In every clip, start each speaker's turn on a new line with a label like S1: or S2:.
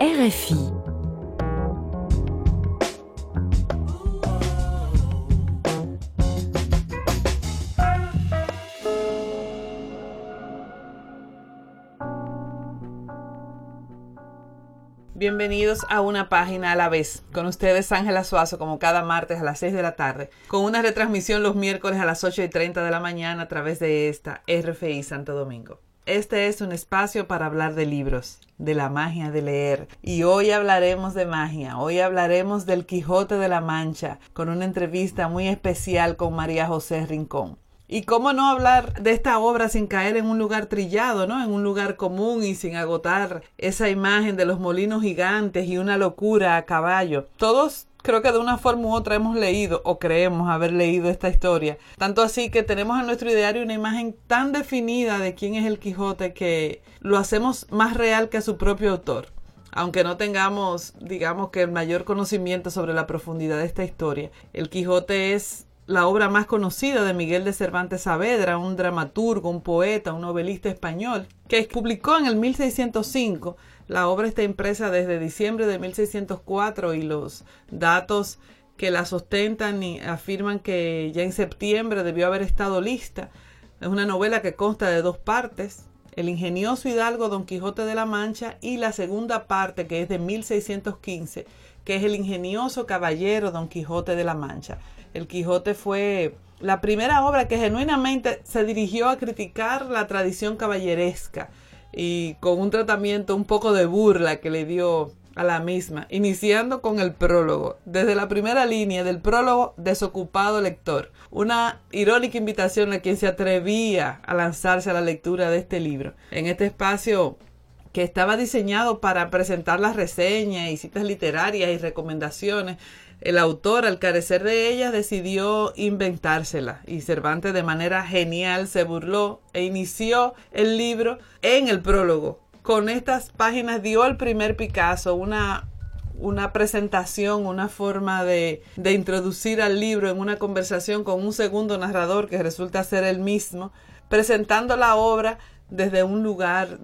S1: RFI.
S2: Bienvenidos a una página a la vez. Con ustedes Ángela Suazo, como cada martes a las 6 de la tarde, con una retransmisión los miércoles a las 8 y 30 de la mañana a través de esta RFI Santo Domingo. Este es un espacio para hablar de libros, de la magia de leer. Y hoy hablaremos de magia, hoy hablaremos del Quijote de la Mancha, con una entrevista muy especial con María José Rincón. Y cómo no hablar de esta obra sin caer en un lugar trillado, ¿no? En un lugar común y sin agotar esa imagen de los molinos gigantes y una locura a caballo. Todos creo que de una forma u otra hemos leído o creemos haber leído esta historia. Tanto así que tenemos en nuestro ideario una imagen tan definida de quién es el Quijote que lo hacemos más real que su propio autor. Aunque no tengamos, digamos que el mayor conocimiento sobre la profundidad de esta historia, el Quijote es la obra más conocida de Miguel de Cervantes Saavedra, un dramaturgo, un poeta, un novelista español, que publicó en el 1605. La obra está impresa desde diciembre de 1604 y los datos que la sustentan y afirman que ya en septiembre debió haber estado lista. Es una novela que consta de dos partes, el ingenioso hidalgo Don Quijote de la Mancha y la segunda parte que es de 1615, que es el ingenioso caballero Don Quijote de la Mancha. El Quijote fue la primera obra que genuinamente se dirigió a criticar la tradición caballeresca y con un tratamiento un poco de burla que le dio a la misma, iniciando con el prólogo. Desde la primera línea del prólogo, desocupado lector. Una irónica invitación a quien se atrevía a lanzarse a la lectura de este libro. En este espacio que estaba diseñado para presentar las reseñas y citas literarias y recomendaciones el autor, al carecer de ellas, decidió inventársela y Cervantes de manera genial se burló e inició el libro en el prólogo. Con estas páginas dio al primer Picasso una, una presentación, una forma de, de introducir al libro en una conversación con un segundo narrador que resulta ser el mismo, presentando la obra desde un lugar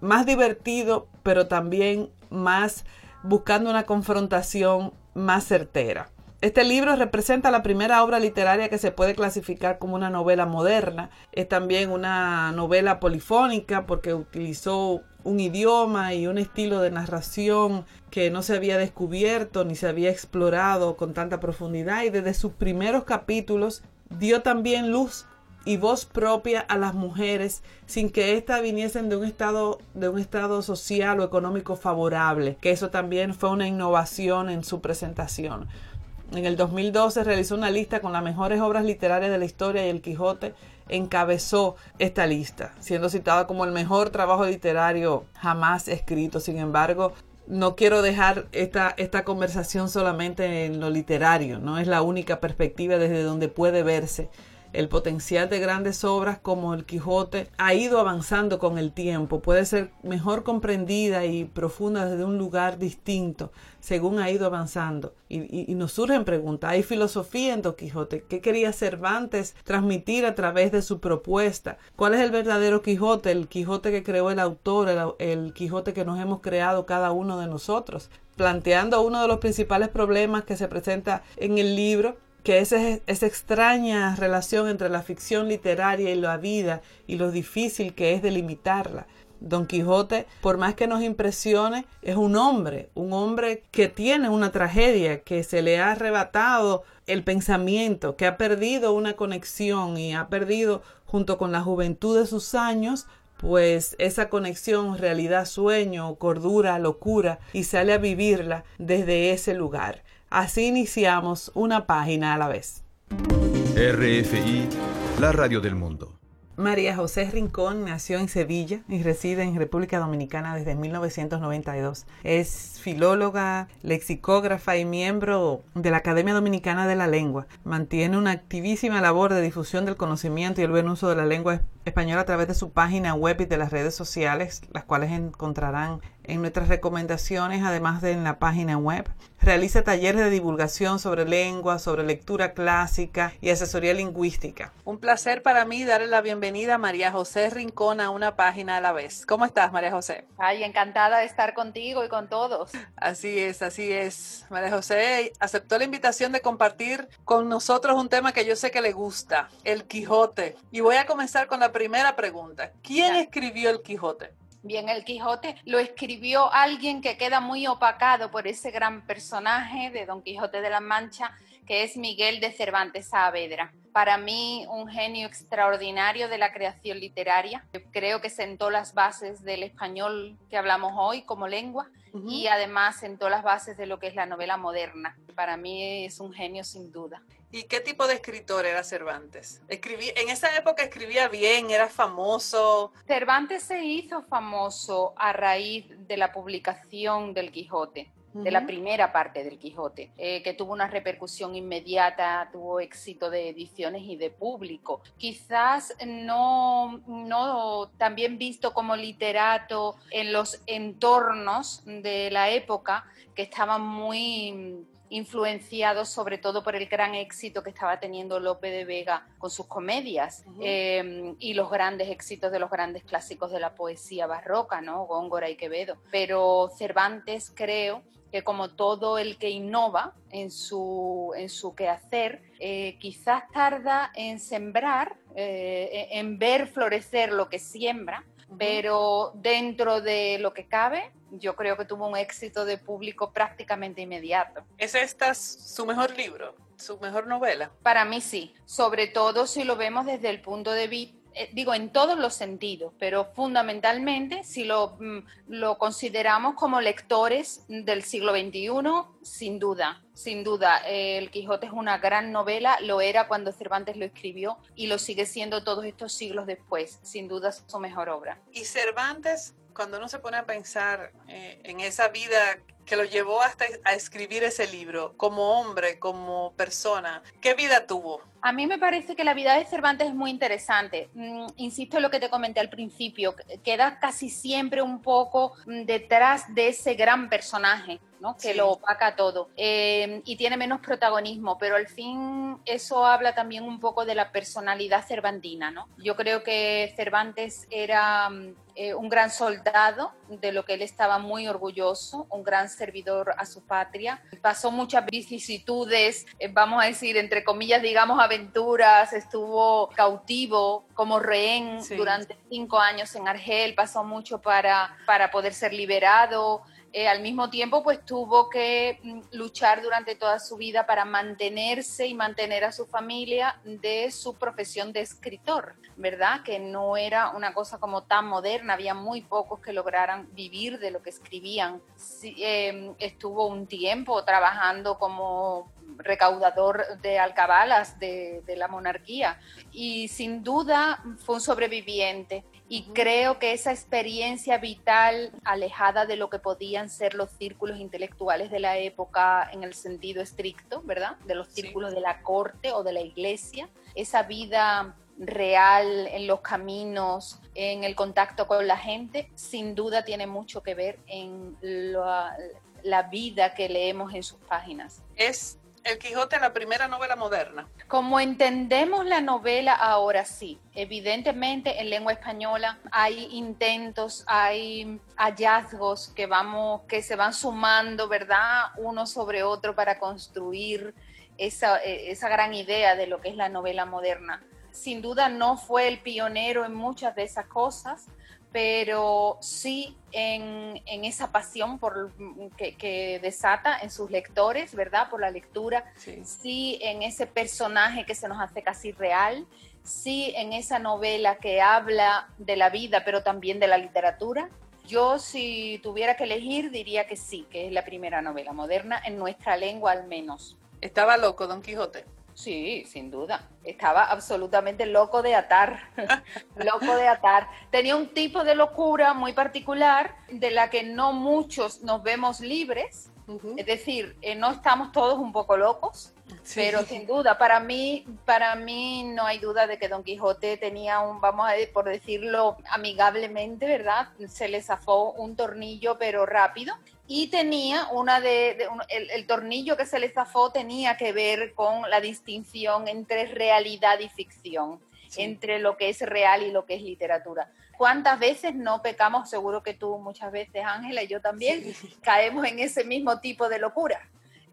S2: más divertido, pero también más buscando una confrontación más certera. Este libro representa la primera obra literaria que se puede clasificar como una novela moderna. Es también una novela polifónica porque utilizó un idioma y un estilo de narración que no se había descubierto ni se había explorado con tanta profundidad y desde sus primeros capítulos dio también luz y voz propia a las mujeres sin que éstas viniesen de un estado de un estado social o económico favorable, que eso también fue una innovación en su presentación. En el 2012 realizó una lista con las mejores obras literarias de la historia y el Quijote encabezó esta lista, siendo citada como el mejor trabajo literario jamás escrito. Sin embargo, no quiero dejar esta, esta conversación solamente en lo literario, no es la única perspectiva desde donde puede verse el potencial de grandes obras como El Quijote ha ido avanzando con el tiempo, puede ser mejor comprendida y profunda desde un lugar distinto según ha ido avanzando. Y, nos surgen preguntas, ¿hay filosofía en Don Quijote? ¿Qué quería Cervantes transmitir a través de su propuesta? ¿Cuál es el verdadero Quijote? El Quijote que creó el autor, el, el Quijote que nos hemos creado cada uno de nosotros planteando uno de los principales problemas que se presenta en el libro que esa, esa extraña relación entre la ficción literaria y la vida y lo difícil que es delimitarla. Don Quijote, por más que nos impresione, es un hombre, un hombre que tiene una tragedia, que se le ha arrebatado el pensamiento, que ha perdido una conexión y ha perdido junto con la juventud de sus años pues esa conexión realidad sueño, cordura, locura y sale a vivirla desde ese lugar. Así iniciamos una página a la vez.
S3: RFI, la radio del mundo.
S2: María José Rincón nació en Sevilla y reside en República Dominicana desde 1992. Es filóloga, lexicógrafa y miembro de la Academia Dominicana de la Lengua. Mantiene una activísima labor de difusión del conocimiento y el buen uso de la lengua español a través de su página web y de las redes sociales, las cuales encontrarán en nuestras recomendaciones, además de en la página web. Realiza talleres de divulgación sobre lengua, sobre lectura clásica y asesoría lingüística. Un placer para mí darle la bienvenida a María José Rincón a una página a la vez. ¿Cómo estás, María José?
S1: Ay, encantada de estar contigo y con todos.
S2: Así es, así es. María José aceptó la invitación de compartir con nosotros un tema que yo sé que le gusta, el Quijote. Y voy a comenzar con la primera pregunta. ¿Quién escribió el Quijote?
S1: Bien, el Quijote lo escribió alguien que queda muy opacado por ese gran personaje de Don Quijote de la Mancha, que es Miguel de Cervantes Saavedra. Para mí, un genio extraordinario de la creación literaria. Creo que sentó las bases del español que hablamos hoy como lengua y además sentó las bases de lo que es la novela moderna. Para mí es un genio sin duda.
S2: ¿Y qué tipo de escritor era Cervantes? Escribí, en esa época escribía bien, era famoso.
S1: Cervantes se hizo famoso a raíz de la publicación del Quijote de la primera parte del Quijote, eh, que tuvo una repercusión inmediata, tuvo éxito de ediciones y de público. Quizás no, no también visto como literato en los entornos de la época, que estaban muy influenciados sobre todo por el gran éxito que estaba teniendo Lope de Vega con sus comedias em, y los grandes éxitos de los grandes clásicos de la poesía barroca, ¿no? Góngora y Quevedo. Pero Cervantes creo que como todo el que innova en su, en su quehacer, eh, quizás tarda en sembrar, eh, en ver florecer lo que siembra, pero dentro de lo que cabe, yo creo que tuvo un éxito de público prácticamente inmediato.
S2: ¿Es esta su mejor libro, su mejor novela?
S1: Para mí sí, sobre todo si lo vemos desde el punto de vista eh, digo, en todos los sentidos, pero fundamentalmente si lo, mm, lo, consideramos como lectores del siglo XXI, sin duda, sin duda. El Quijote es una gran novela, lo era cuando Cervantes lo escribió y lo sigue siendo todos estos siglos después, sin duda su mejor obra.
S2: Y Cervantes, cuando uno se pone a pensar eh, en esa vida que lo llevó hasta a escribir ese libro, como hombre, como persona, ¿qué vida tuvo?
S1: A mí me parece que la vida de Cervantes es muy interesante. Mm, insisto en lo que te comenté al principio, queda casi siempre un poco mm, detrás de ese gran personaje. ¿no? que lo opaca todo eh, y tiene menos protagonismo, pero al fin eso habla también un poco de la personalidad cervantina. ¿no? Yo creo que Cervantes era mm, eh, un gran soldado, de lo que él estaba muy orgulloso, un gran servidor a su patria. Pasó muchas vicisitudes, eh, vamos a decir, entre comillas, digamos, aventuras, estuvo cautivo como rehén durante cinco años en Argel, pasó mucho para, para poder ser liberado. Eh, al mismo tiempo pues tuvo que mm, luchar durante toda su vida para mantenerse y mantener a su familia de su profesión de escritor, ¿verdad? Que no era una cosa como tan moderna, había muy pocos que lograran vivir de lo que escribían. Em, estuvo un tiempo trabajando como recaudador de alcabalas de, de, la monarquía y sin duda fue un sobreviviente y creo que esa experiencia vital alejada de lo que podían ser los círculos intelectuales de la época en el sentido estricto, ¿verdad? De los círculos de la corte o de la iglesia, esa vida real en los caminos, en el contacto con la gente, sin duda tiene mucho que ver en la, la vida que leemos en sus páginas.
S2: Es el Quijote, la primera novela moderna.
S1: Como entendemos la novela ahora sí, evidentemente en lengua española hay intentos, hay hallazgos que vamos, que se van sumando, ¿verdad? Uno sobre otro para construir esa, esa gran idea de lo que es la novela moderna. Sin duda no fue el pionero en muchas de esas cosas, pero sí en, esa pasión por, que, desata en sus lectores, ¿verdad? Por la lectura, sí. en ese personaje que se nos hace casi real, sí en esa novela que habla de la vida, pero también de la literatura. Yo si tuviera que elegir diría que sí, que es la primera novela moderna en nuestra lengua al menos.
S2: Estaba loco Don Quijote.
S1: Sí, sin duda. Estaba absolutamente loco de atar, loco de atar. Tenía un tipo de locura muy particular de la que no muchos nos vemos libres. Es decir, eh, no estamos todos un poco locos. Pero sin duda, para mí, para mí no hay duda de que Don Quijote tenía un, vamos a por decirlo amigablemente, ¿verdad? Se le zafó un tornillo, pero rápido. Y tenía una de, el, tornillo que se le zafó tenía que ver con la distinción entre realidad y ficción, entre lo que es real y lo que es literatura. ¿Cuántas veces no pecamos? Seguro que tú muchas veces, Ángela, y yo también, caemos en ese mismo tipo de locura.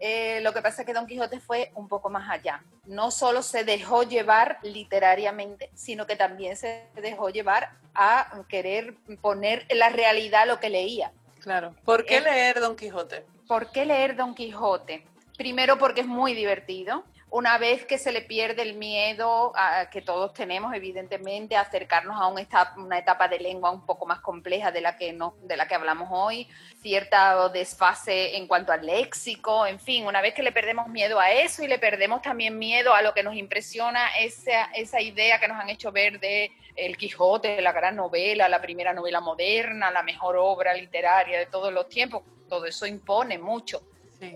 S1: Eh, lo que pasa es que Don Quijote fue un poco más allá. No solo se dejó llevar literariamente, sino que también se dejó llevar a querer poner en la realidad lo que leía.
S2: Claro. ¿Por qué leer Don Quijote?
S1: ¿Por qué leer Don Quijote? Primero porque es muy divertido una vez que se le pierde el miedo a, que todos tenemos, evidentemente, a acercarnos a una etapa de lengua un poco más compleja de la que no, de la que hablamos hoy, cierta desfase en cuanto al léxico, en fin, una vez que le perdemos miedo a eso y le perdemos también miedo a lo que nos impresiona esa, esa idea que nos han hecho ver de El Quijote, la gran novela, la primera novela moderna, la mejor obra literaria de todos los tiempos, todo eso impone mucho.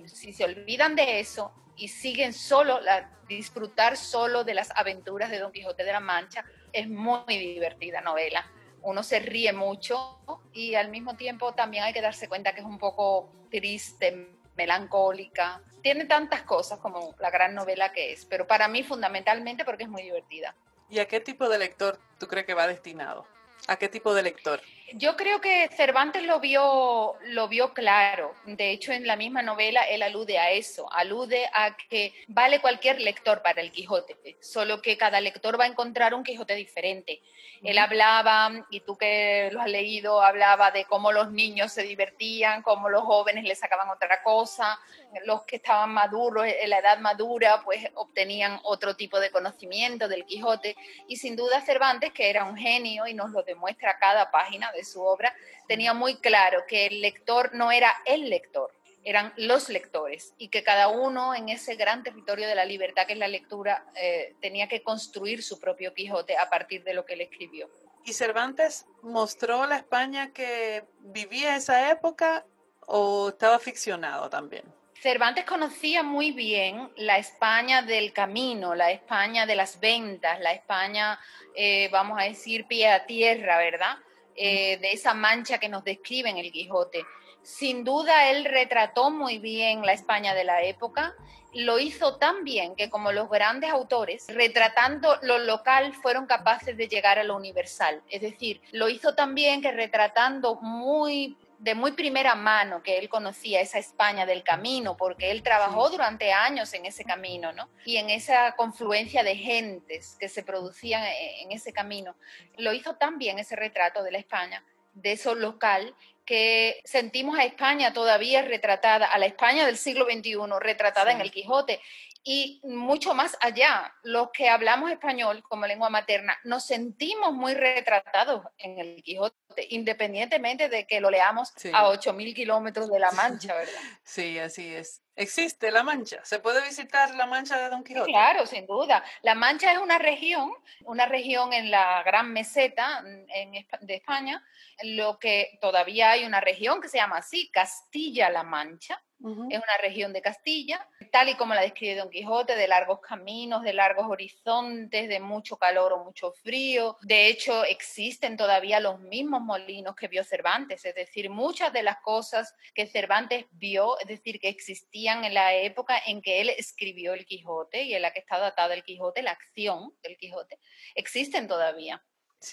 S1: Si se olvidan de eso, y siguen solo, disfrutar solo de las aventuras de Don Quijote de la Mancha. Es muy divertida novela. Uno se ríe mucho y al mismo tiempo también hay que darse cuenta que es un poco triste, melancólica. Tiene tantas cosas como la gran novela que es, pero para mí fundamentalmente porque es muy divertida.
S2: ¿Y a qué tipo de lector tú crees que va destinado? ¿A qué tipo de lector?
S1: Yo creo que Cervantes lo vio, lo vio claro. De hecho, en la misma novela él alude a eso, alude a que vale cualquier lector para el Quijote, solo que cada lector va a encontrar un Quijote diferente. Él hablaba, y tú que lo has leído, hablaba de cómo los niños se divertían, cómo los jóvenes le sacaban otra cosa, los que estaban maduros, en la edad madura, pues obtenían otro tipo de conocimiento del Quijote. Y sin duda Cervantes, que era un genio y nos lo demuestra cada página de su obra, tenía muy claro que el lector no era el lector, eran los lectores y que cada uno en ese gran territorio de la libertad que es la lectura eh, tenía que construir su propio Quijote a partir de lo que él escribió.
S2: ¿Y Cervantes mostró la España que vivía esa época o estaba ficcionado también?
S1: Cervantes conocía muy bien la España del camino, la España de las ventas, la España, eh, vamos a decir, pie a tierra, ¿verdad? Eh, de esa mancha que nos describe en el Quijote. Sin duda, él retrató muy bien la España de la época, lo hizo tan bien que como los grandes autores, retratando lo local, fueron capaces de llegar a lo universal. Es decir, lo hizo tan bien que retratando muy de muy primera mano que él conocía esa España del camino, porque él trabajó durante años en ese camino, ¿no? Y en esa confluencia de gentes que se producían e, en ese camino. Lo hizo tan bien ese retrato de la España, de eso local, que sentimos a España todavía retratada, a la España del siglo XXI retratada en el Quijote y mucho más allá, los que hablamos español como lengua materna nos sentimos muy retratados en el Quijote, independientemente de que lo leamos a 8.000 kilómetros de La Mancha, ¿verdad?
S2: Sí, así es. ¿Existe La Mancha? ¿Se puede visitar La Mancha de Don Quijote?
S1: claro, sin duda. La Mancha es una región, una región en la Gran Meseta de España, lo que todavía hay una región que se llama así, Castilla-La Mancha, es una región de Castilla, tal y como la describe Don Quijote, de largos caminos, de largos horizontes, de mucho calor o mucho frío. De hecho, existen todavía los mismos molinos que vio Cervantes, es decir, muchas de las cosas que Cervantes vio, es decir, que existían en la época en que él escribió el Quijote y en la que está datada el Quijote, la acción del Quijote, existen todavía.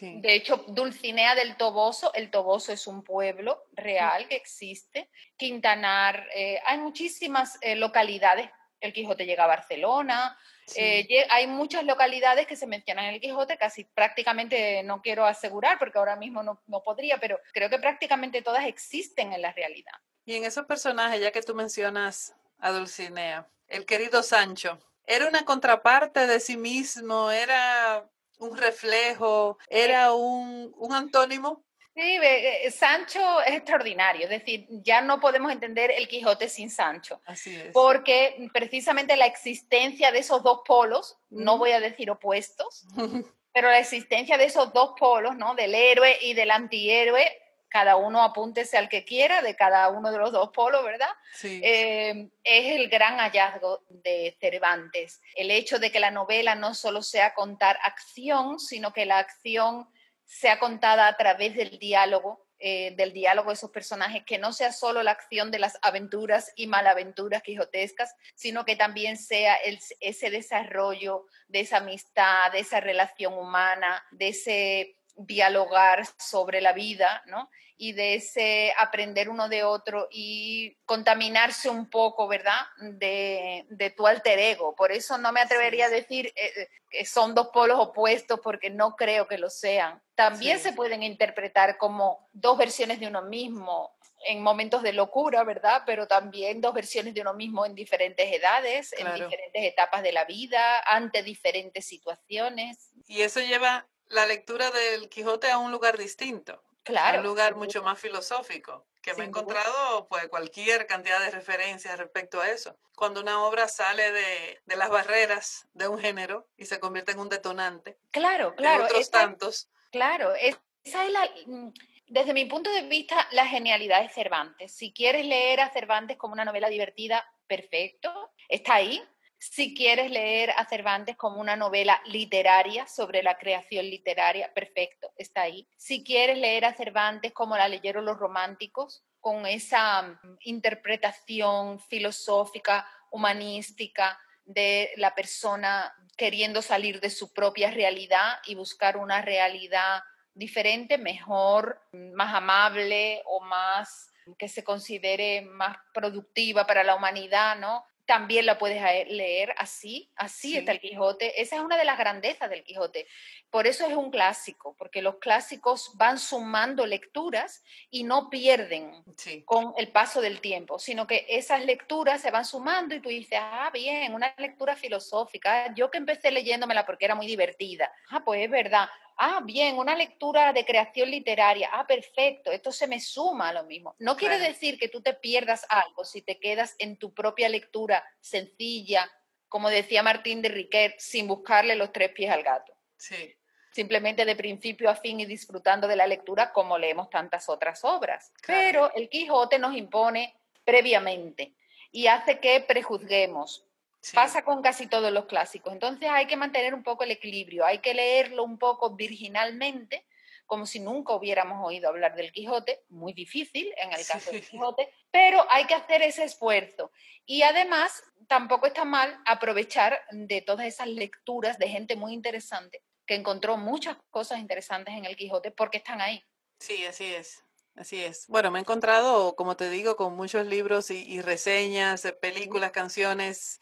S1: De hecho, Dulcinea del Toboso, el Toboso es un pueblo real que existe. Quintanar, eh, hay muchísimas eh, localidades. El Quijote llega a Barcelona. Eh, hay muchas localidades que se mencionan en el Quijote, casi prácticamente no quiero asegurar porque ahora mismo no, no podría, pero creo que prácticamente todas existen en la realidad.
S2: Y en esos personajes, ya que tú mencionas a Dulcinea, el querido Sancho, ¿era una contraparte de sí mismo? ¿Era un reflejo, era un, antónimo.
S1: Sí, eh, Sancho es extraordinario, es decir, ya no podemos entender el Quijote sin Sancho.
S2: Así es.
S1: Porque precisamente la existencia de esos dos polos, no voy a decir opuestos, pero la existencia de esos dos polos, ¿no? Del héroe y del antihéroe, cada uno apúntese al que quiera de cada uno de los dos polos, ¿verdad?
S2: Sí.
S1: Eh, es el gran hallazgo de Cervantes. El hecho de que la novela no solo sea contar acción, sino que la acción sea contada a través del diálogo, eh, del diálogo de esos personajes, que no sea solo la acción de las aventuras y malaventuras quijotescas, sino que también sea ese desarrollo de esa amistad, de esa relación humana, de ese dialogar sobre la vida, ¿no? Y de ese aprender uno de otro y contaminarse un poco, ¿verdad? De, de tu alter ego. Por eso no me atrevería a decir eh, eh, que son dos polos opuestos porque no creo que lo sean. También se pueden interpretar como dos versiones de uno mismo en momentos de locura, ¿verdad? Pero también dos versiones de uno mismo en diferentes edades, en diferentes etapas de la vida, ante diferentes situaciones.
S2: Y eso lleva la lectura del Quijote a un lugar distinto.
S1: Claro.
S2: A un lugar mucho más filosófico, que me he encontrado pues cualquier cantidad de referencias respecto a eso. Cuando una obra sale de, de las barreras de un género y se convierte en un detonante.
S1: Claro, claro.
S2: otros tantos.
S1: Claro, esa es la, mm, desde mi punto de vista, la genialidad de Cervantes. Si quieres leer a Cervantes como una novela divertida, perfecto, está ahí. Si quieres leer a Cervantes como una novela literaria sobre la creación literaria, perfecto, está ahí. Si quieres leer a Cervantes como la leyeron los románticos, con esa mm, interpretación filosófica, humanística de la persona queriendo salir de su propia realidad y buscar una realidad diferente, mejor, más amable o más que se considere más productiva para la humanidad, ¿no? También la puedes leer así, así está el Quijote. Esa es una de las grandezas del Quijote. Por eso es un clásico, porque los clásicos van sumando lecturas y no pierden con el paso del tiempo, sino que esas lecturas se van sumando y tú dices, ah, bien, una lectura filosófica. Yo que empecé leyéndomela porque era muy divertida. Ah, pues es verdad. Ah, bien, una lectura de creación literaria. Ah, perfecto, esto se me suma a lo mismo. No quiere decir que tú te pierdas algo si te quedas en tu propia lectura sencilla, como decía Martín de Riquet, sin buscarle los tres pies al gato.
S2: Sí.
S1: Simplemente de principio a fin y disfrutando de la lectura como leemos tantas otras obras. Pero el Quijote nos impone previamente y hace que prejuzguemos, Pasa con casi todos los clásicos. Entonces hay que mantener un poco el equilibrio, hay que leerlo un poco virginalmente, como si nunca hubiéramos oído hablar del Quijote, muy difícil en el caso del Quijote, pero hay que hacer ese esfuerzo. Y además, tampoco está mal aprovechar de todas esas lecturas de gente muy interesante que encontró muchas cosas interesantes en el Quijote porque están ahí.
S2: Sí, así es. Así es. Bueno, me he encontrado, como te digo, con muchos libros y, y reseñas, películas, canciones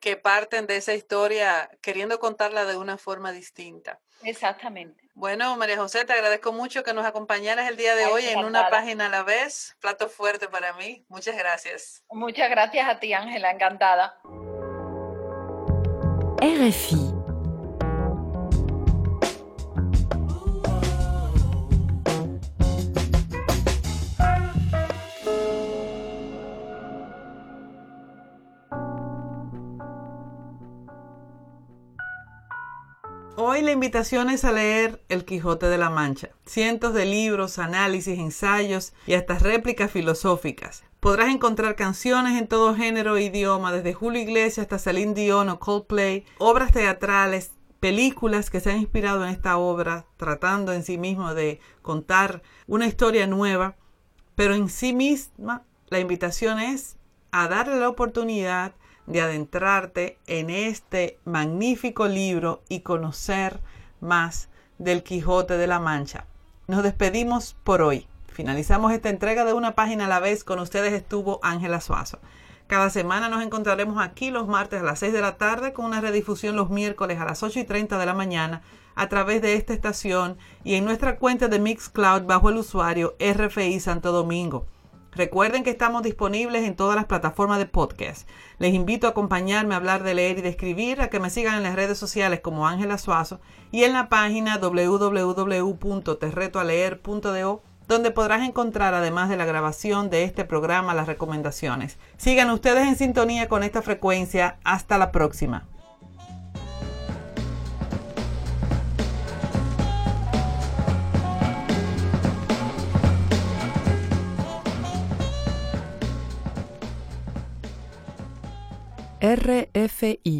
S2: que parten de esa historia queriendo contarla de una forma distinta.
S1: Exactamente.
S2: Bueno, María José, te agradezco mucho que nos acompañaras el día de hoy en una página a la vez. Plato fuerte para mí. Muchas gracias.
S1: Muchas gracias a ti, Ángela. Encantada.
S4: RFI.
S2: Hoy la invitación es a leer El Quijote de la Mancha. Cientos de libros, análisis, ensayos y hasta réplicas filosóficas. Podrás encontrar canciones en todo género e idioma, desde Julio Iglesias hasta Celine Dion o Coldplay, obras teatrales, películas que se han inspirado en esta obra, tratando en sí mismo de contar una historia nueva, pero en sí misma la invitación es a darle la oportunidad de adentrarte en este magnífico libro y conocer más del Quijote de la Mancha. Nos despedimos por hoy. Finalizamos esta entrega de una página a la vez. Con ustedes estuvo Ángela Suazo. Cada semana nos encontraremos aquí los martes a las 6 de la tarde con una redifusión los miércoles a las 8 y 30 de la mañana a través de esta estación y en nuestra cuenta de Mixcloud bajo el usuario RFI Santo Domingo. Recuerden que estamos disponibles en todas las plataformas de podcast. Les invito a acompañarme a hablar de leer y de escribir, a que me sigan en las redes sociales como Ángela Suazo y en la página www.terretoaleer.do donde podrás encontrar además de la grabación de este programa las recomendaciones. Sigan ustedes en sintonía con esta frecuencia. Hasta la próxima.
S4: RFI